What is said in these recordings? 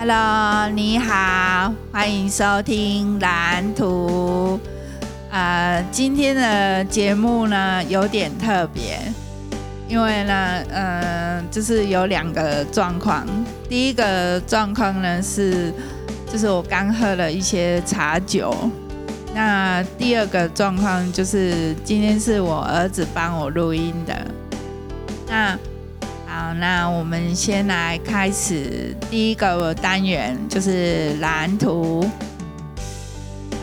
Hello，你好，欢迎收听蓝图。呃，今天的节目呢有点特别，因为呢，呃，就是有两个状况。第一个状况呢是，就是我刚喝了一些茶酒。那第二个状况就是，今天是我儿子帮我录音的。那那我们先来开始第一个单元，就是蓝图。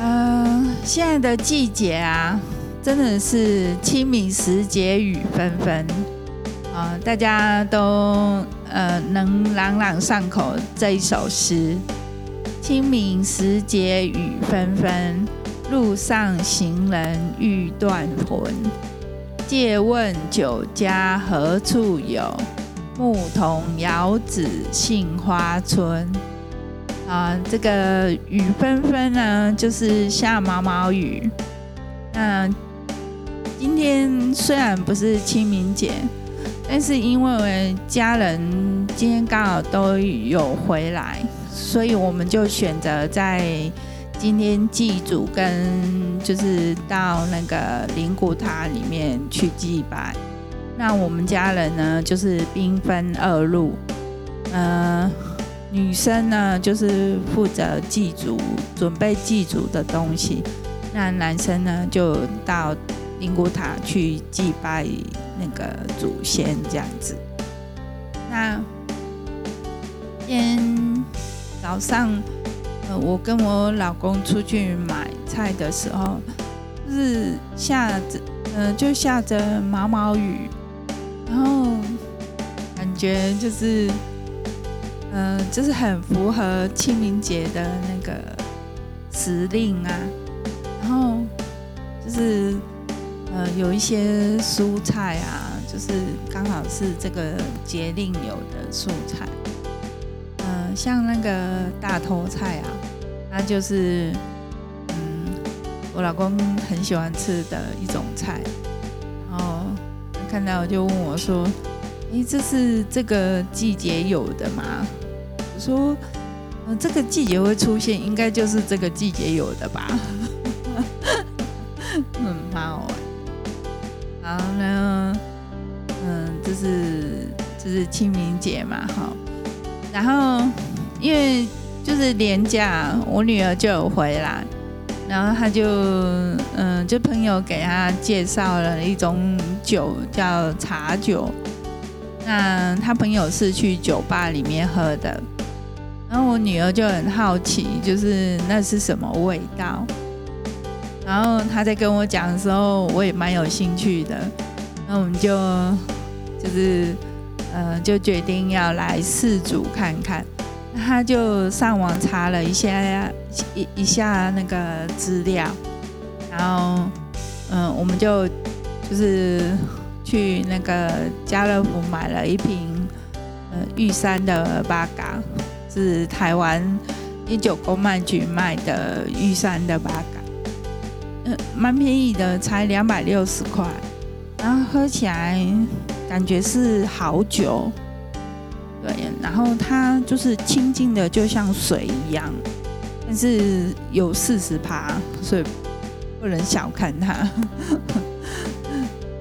嗯、现在的季节啊，真的是清明时节雨纷纷啊、大家都呃能朗朗上口这一首诗：清明时节雨纷纷。路上行人欲断魂，借问酒家何处有？牧童遥指杏花村。啊，这个雨纷纷呢，就是下毛毛雨。那今天虽然不是清明节，但是因为家人今天刚好都有回来，所以我们就选择在。今天祭祖跟就是到那个灵骨塔里面去祭拜。那我们家人呢，就是兵分二路，呃，女生呢就是负责祭祖，准备祭祖的东西。那男生呢就到灵骨塔去祭拜那个祖先这样子。那天早上。呃，我跟我老公出去买菜的时候，就是下着，呃，就下着毛毛雨，然后感觉就是，呃，就是很符合清明节的那个时令啊，然后就是，呃，有一些蔬菜啊，就是刚好是这个节令有的蔬菜。嗯像那个大头菜啊，它就是，嗯，我老公很喜欢吃的一种菜。看到就问我说：“诶，这是这个季节有的吗？”我说：“嗯，这个季节会出现，应该就是这个季节有的吧。”嗯，蛮好玩。然后呢，嗯，这是这是清明节嘛，哈。然后，因为就是年假，我女儿就有回来，然后他就嗯，就朋友给他介绍了一种酒，叫茶酒。那他朋友是去酒吧里面喝的，然后我女儿就很好奇，就是那是什么味道。然后她在跟我讲的时候，我也蛮有兴趣的，那我们就就是。呃，就决定要来试煮看看，他就上网查了一下一一下那个资料，然后嗯、我们就就是去那个家乐福买了一瓶呃玉山的八嘎，是台湾一九公卖局卖的玉山的八嘎，嗯、蛮便宜的，才两百六十块，然后喝起来。感觉是好酒，对，然后它就是清净的，就像水一样，但是有四十趴，所以不能小看它。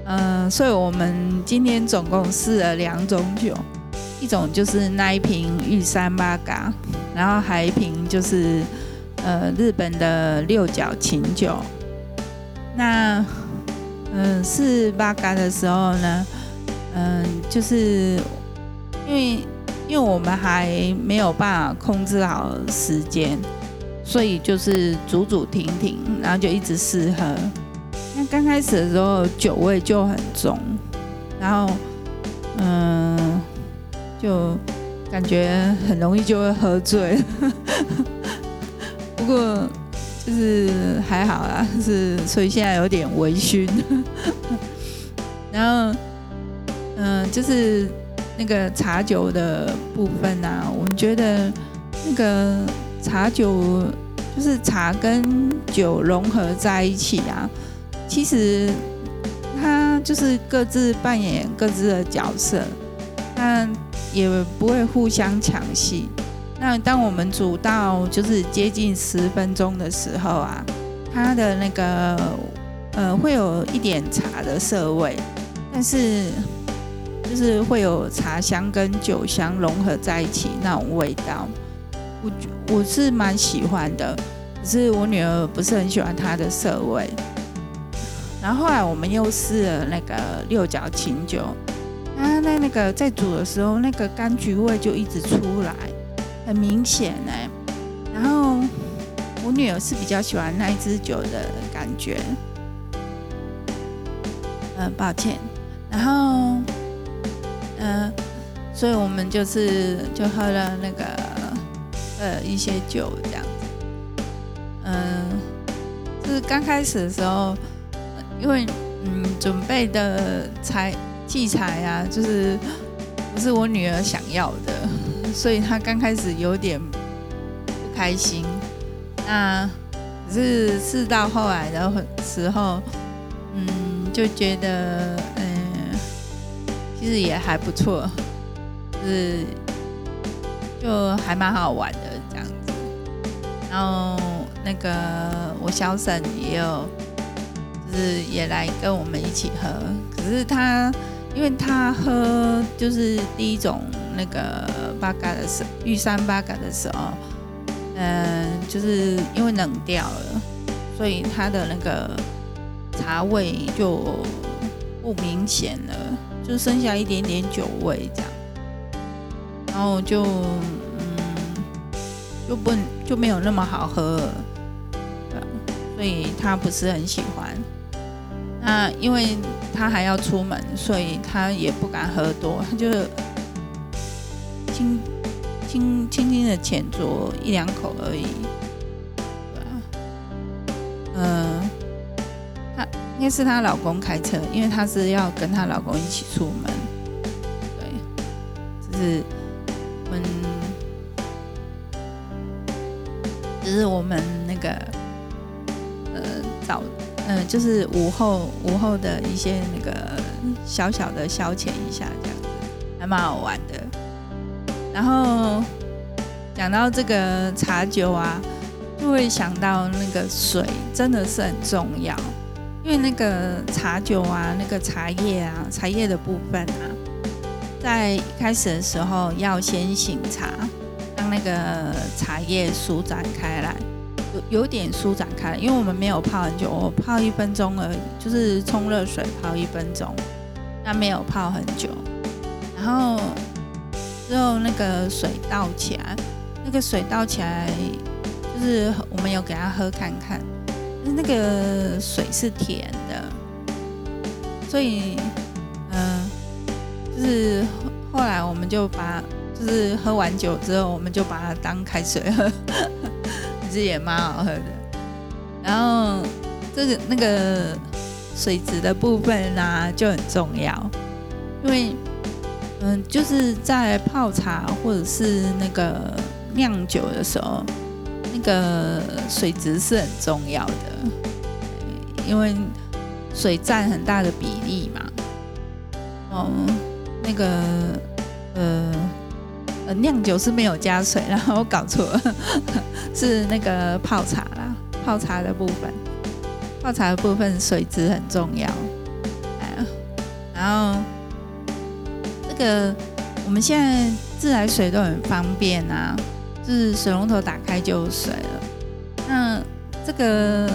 嗯、所以我们今天总共试了两种酒，一种就是那一瓶玉山八嘎，然后还一瓶就是呃日本的六角琴酒。那嗯、试八嘎的时候呢，嗯，就是因为因为我们还没有办法控制好时间，所以就是煮煮停停，然后就一直试喝。那刚开始的时候酒味就很重，然后嗯，就感觉很容易就会喝醉。不过就是还好啦，是所以现在有点微醺，然后。嗯，就是那个茶酒的部分啊，我们觉得那个茶酒就是茶跟酒融合在一起啊，其实它就是各自扮演各自的角色，但也不会互相抢戏。那当我们煮到就是接近十分钟的时候啊，它的那个呃会有一点茶的涩味，但是就是会有茶香跟酒香融合在一起那种味道，我我是蛮喜欢的，可是我女儿不是很喜欢它的涩味。然后后来我们又试了那个六角琴酒，它在那个在煮的时候，那个柑橘味就一直出来，很明显哎。然后我女儿是比较喜欢那一支酒的感觉，嗯，抱歉。然后嗯，所以我们就是就喝了那个呃一些酒这样子，嗯，就是刚开始的时候。因为嗯，准备的材器材啊，就是不是我女儿想要的，所以她刚开始有点不开心。那只是事到后来的时候，嗯，就觉得，其实也还不错，是就还蛮好玩的这样子。然后那个我小婶也有。就是也来跟我们一起喝，可是他因为他喝就是第一种那个八嘎的时，玉山八嘎的时候，嗯，就是因为冷掉了，所以他的那个茶味就不明显了，就剩下一点点酒味这样，然后就嗯就不就没有那么好喝了，所以他不是很喜欢。那因为他还要出门，所以他也不敢喝多，他就轻轻轻轻的浅酌一两口而已。对啊，嗯，应该是她老公开车，因为她是要跟她老公一起出门。对，就是我们，就是我们那个，呃，早。嗯，就是午后午后的一些那个小小的消遣一下，这样子还蛮好玩的。然后讲到这个茶酒啊，就会想到那个水真的是很重要，因为那个茶酒啊，那个茶叶啊，茶叶的部分啊，在一开始的时候要先醒茶，让那个茶叶舒展开来。有有点舒展开，因为我们没有泡很久，我泡一分钟而已，就是冲热水泡一分钟，那没有泡很久。然后之后那个水倒起来，那个水倒起来，就是我们有给他喝看看，那个水是甜的，所以嗯、就是后来我们就把，就是喝完酒之后，我们就把它当开水喝。其实也蛮好喝的，然后这个那个水质的部分呢、啊、就很重要，因为嗯就是在泡茶或者是那个酿酒的时候，个水质是很重要的，因为水占很大的比例嘛。哦，那个呃。呃，酿酒是没有加水，然 后我搞错了，是那个泡茶啦，泡茶的部分，泡茶的部分水质很重要。然后这个我们现在自来水都很方便啊，是水龙头打开就有水了。那这个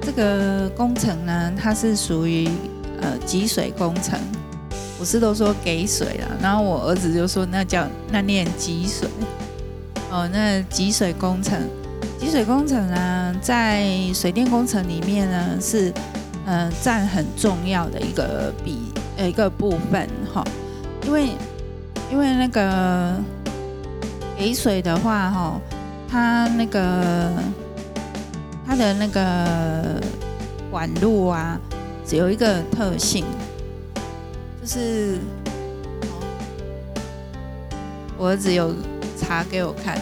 这个工程呢，它是属于呃集水工程。不是都说给水了，然后我儿子就说那叫那念集水哦，那集水工程，集水工程呢，在水电工程里面呢是嗯占很重要的一个比呃一个部分哈，因为因为那个给水的话哈，它那个它的那个管路啊，只有一个特性。就是，我儿子有查给我看，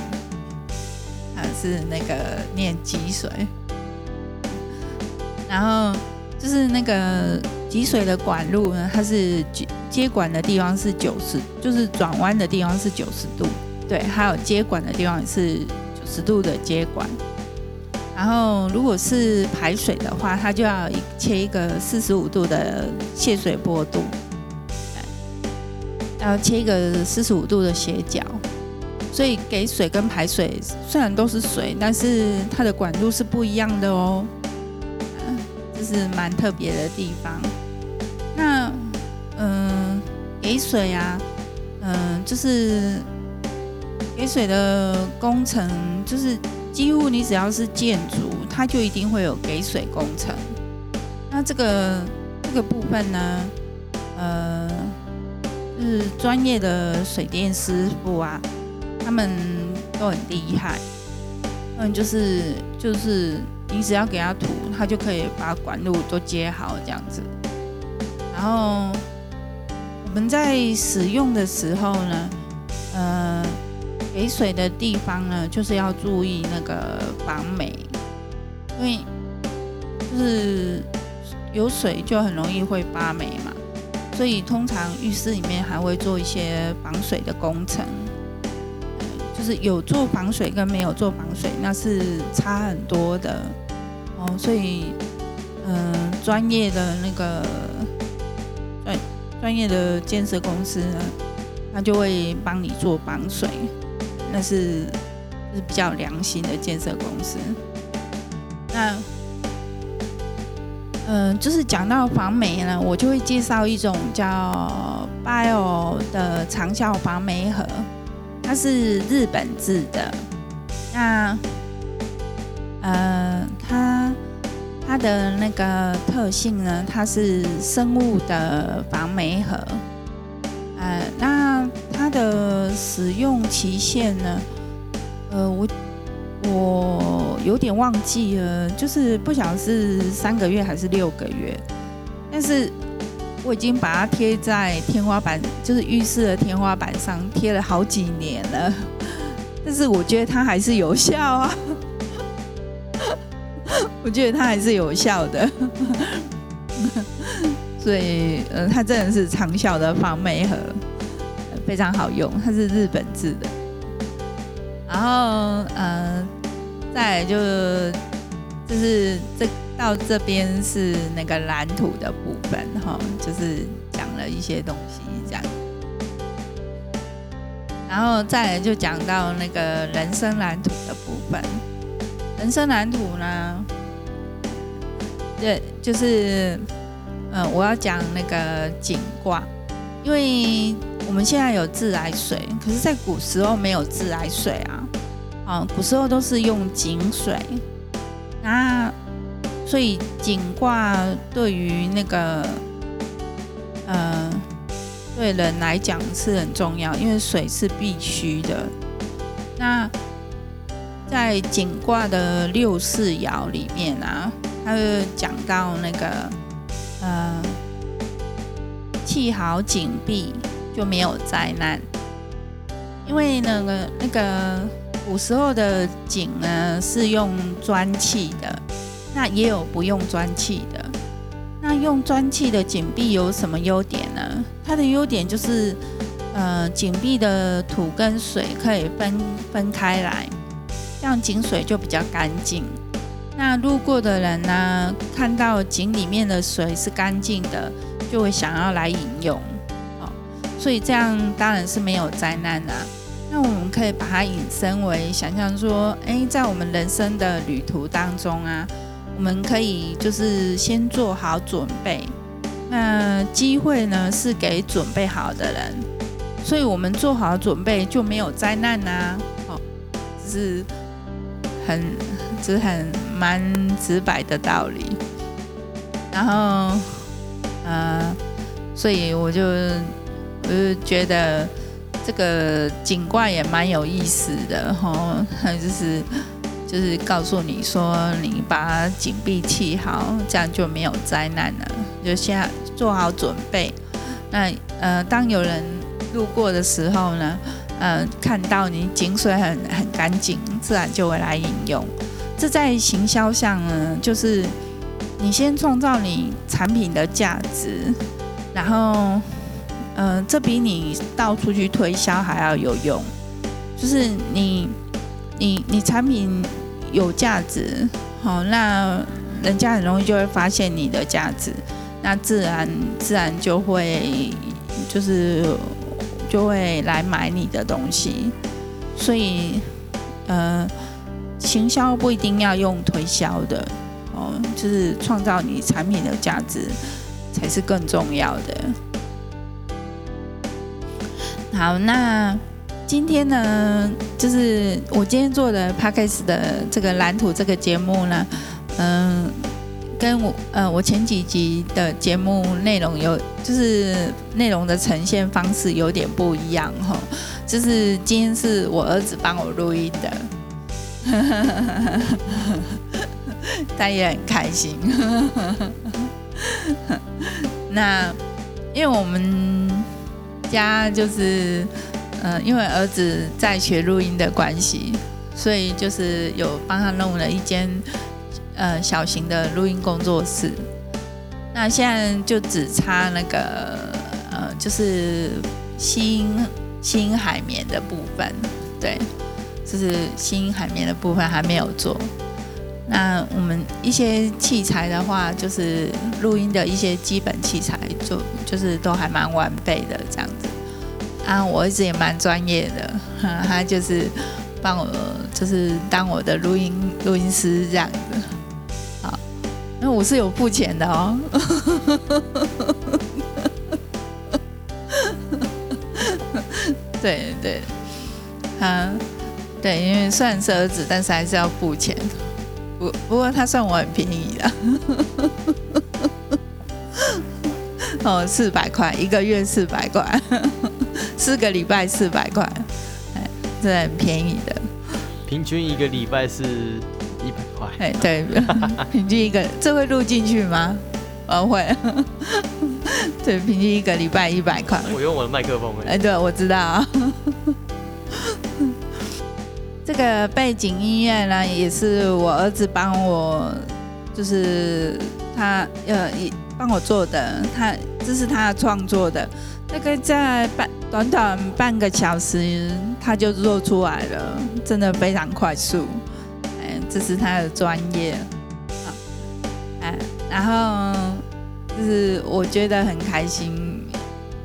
他是那个念积水，然后就是那个积水的管路呢，它是接接管的地方是九十，就是转弯的地方是九十度，对，还有接管的地方也是九十度的接管。然后如果是排水的话，它就要切一个四十五度的泄水坡度，要切一个四十五度的斜角。所以给水跟排水虽然都是水，但是它的管路是不一样的哦。这是蛮特别的地方。那嗯，给水啊，嗯，就是给水的工程，就是几乎你只要是建筑，它就一定会有给水工程。那这个这个部分呢，呃，是专业的水电师傅啊。他们都很厉害，嗯，就是就是你只要给他涂，他就可以把管路都接好这样子。然后我们在使用的时候呢，呃，给水的地方呢，就是要注意那个防霉，因为就是有水就很容易会发霉嘛，所以通常浴室里面还会做一些防水的工程。就是有做防水跟没有做防水，那是差很多的哦。所以，嗯、专业的那个专专业的建设公司呢，他就会帮你做防水，那是是比较良心的建设公司。那，嗯、就是讲到防霉呢，我就会介绍一种叫 Bio 的长效防霉盒。它是日本制的，那呃，它它的那个特性呢，它是生物的防霉盒，呃，那的使用期限呢，呃，我我有点忘记了，就是不晓得是三个月还是六个月，但是。我已经把它贴在天花板，就是浴室的天花板上贴了好几年了，但是我觉得它还是有效啊，我觉得它还是有效的，所以呃，它真的是长效的防霉盒，非常好用，它是日本制的，然后呃，再来就就是这。到这边是那个蓝图的部分，哈，就是讲了一些东西这样，然后再来就讲到那个人生蓝图的部分。人生蓝图呢，对，就是，嗯，我要讲那个景卦，因为我们现在有自来水，可是在古时候没有自来水啊，啊，古时候都是用井水，那。所以井卦对于那个，呃，对人来讲是很重要，因为水是必须的。那在井卦的六四爻里面啊，他就讲到那个，呃，砌好井壁就没有灾难，因为那个那个古时候的井呢是用砖砌的。那也有不用砖砌的，那用砖砌的井壁有什么优点呢？它的优点就是，呃，井壁的土跟水可以分分开来，这样井水就比较干净。那路过的人呢，看到井里面的水是干净的，就会想要来饮用，所以这样当然是没有灾难啦。那我们可以把它引申为想象说，诶，在我们人生的旅途当中啊。我们可以就是先做好准备，那机会呢是给准备好的人，所以我们做好准备就没有灾难呐。哦，这是很只很蛮直白的道理。然后，呃，所以我就我就觉得这个井挂也蛮有意思的哈，就是。就是告诉你说，你把井壁砌好，这样就没有灾难了。就先做好准备。那呃，当有人路过的时候呢，呃，看到你井水很很干净，自然就会来饮用。这在行销上呢，就是你先创造你产品的价值，然后，嗯，这比你到处去推销还要有用。就是你你你产品有价值，好，那人家很容易就会发现你的价值，那自然自然就会就是就会来买你的东西，所以呃，行销不一定要用推销的哦，就是创造你产品的价值才是更重要的。好，那今天呢，就是我今天做的 Podcast 的这个蓝图这个节目呢，嗯、跟我呃我前几集的节目内容有，就是内容的呈现方式有点不一样哈，就是今天是我儿子帮我录音的，他也很开心。那因为我们。家就是，呃，因为儿子在学录音的关系，所以就是有帮他弄了一间，呃，小型的录音工作室。那现在就只差那个，呃，就是吸音吸音海绵的部分，对，就是吸音海绵的部分还没有做。那我们一些器材的话，就是录音的一些基本器材就，就是都还蛮完备的这样子。啊，我儿子也蛮专业的，他就是帮我，就是当我的录音录音师这样子。好，那我是有付钱的哦。对对，啊，对，因为虽然是儿子，但是还是要付钱。不不过他算我很便宜的，哦，四百块一个月，四百块，四个礼拜四百块，哎，这很便宜的。平均一个礼拜是一百块。哎，对，平均一个，这会录进去吗？我会。对，平均一个礼拜一百块。我用我的麦克风。哎，对，我知道。这个背景音乐呢，也是我儿子帮我，就是他呃，也帮我做的。他这是他创作的，大概在半短短半个小时，他就做出来了，真的非常快速。哎，这是他的专业。哎，然后就是我觉得很开心，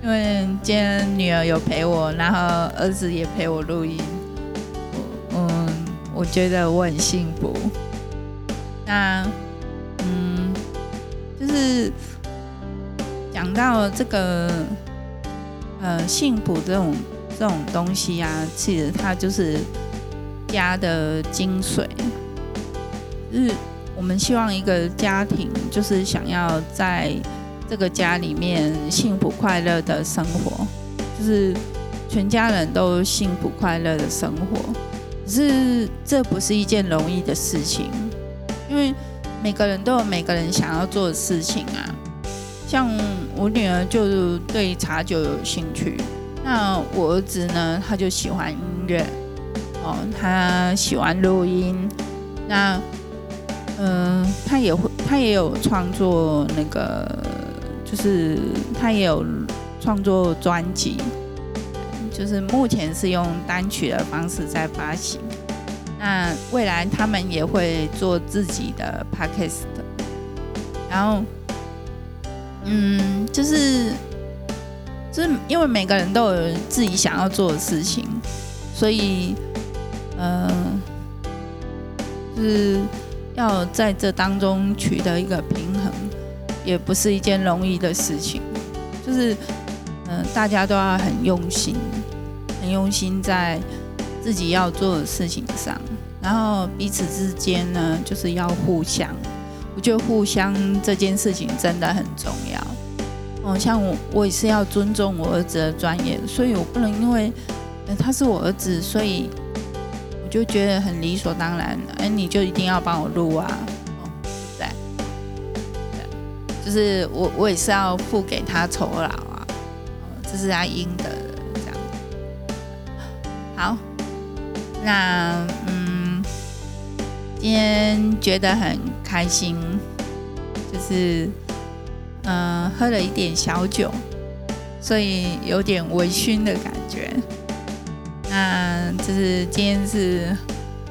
因为今天女儿有陪我，然后儿子也陪我录音。我觉得我很幸福。那，嗯，就是讲到这个，呃，幸福这种这种东西啊，其实它就是家的精髓。就是我们希望一个家庭，就是想要在这个家里面幸福快乐的生活，就是全家人都幸福快乐的生活。可是这不是一件容易的事情，因为每个人都有每个人想要做的事情啊。像我女儿就对茶酒有兴趣，那我儿子呢，他就喜欢音乐，哦，他喜欢录音，那嗯、他也会，他也有创作那个，就是他也有创作专辑。就是目前是用单曲的方式在发行，那未来他们也会做自己的 podcast，然后，嗯，就是，就是因为每个人都有自己想要做的事情，所以，嗯、呃，就是要在这当中取得一个平衡，也不是一件容易的事情，就是。嗯，大家都要很用心，很用心在自己要做的事情上，然后彼此之间呢，就是要互相。我觉得互相这件事情真的很重要。哦，像我，我也是要尊重我儿子的专业，所以我不能因为他是我儿子，所以我就觉得很理所当然。哎，你就一定要帮我录啊？哦，对，对，就是我，我也是要付给他酬劳啊。这是他应得的，那嗯，今天觉得很开心，就是嗯、喝了一点小酒，所以有点微醺的感觉。那就是今天是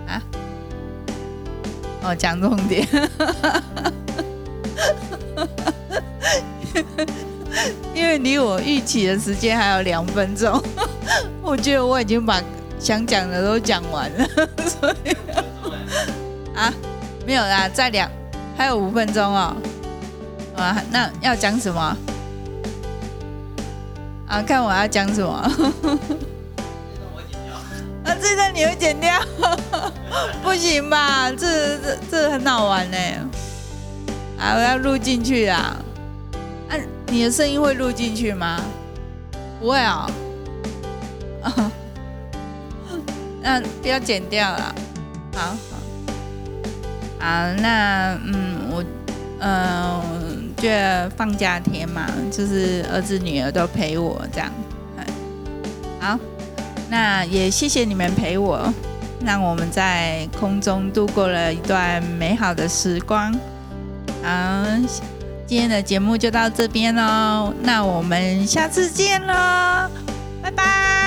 啊，哦，讲重点，因为离我预期的时间还有两分钟，我觉得我已经把想讲的都讲完了，所以啊，没有啦，再两还有五分钟哦，啊，那要讲什么？啊，看我要讲什么？啊，这段你会剪掉？不行吧？这这这很好玩呢。啊，我要录进去啊。啊，你的声音会录进去吗？不会哦。啊，那不要剪掉了。好好。好，那嗯，我嗯。就放假天嘛，就是儿子女儿都陪我这样，好，那也谢谢你们陪我，让我们在空中度过了一段美好的时光。好，今天的节目就到这边喽，那我们下次见喽，拜拜。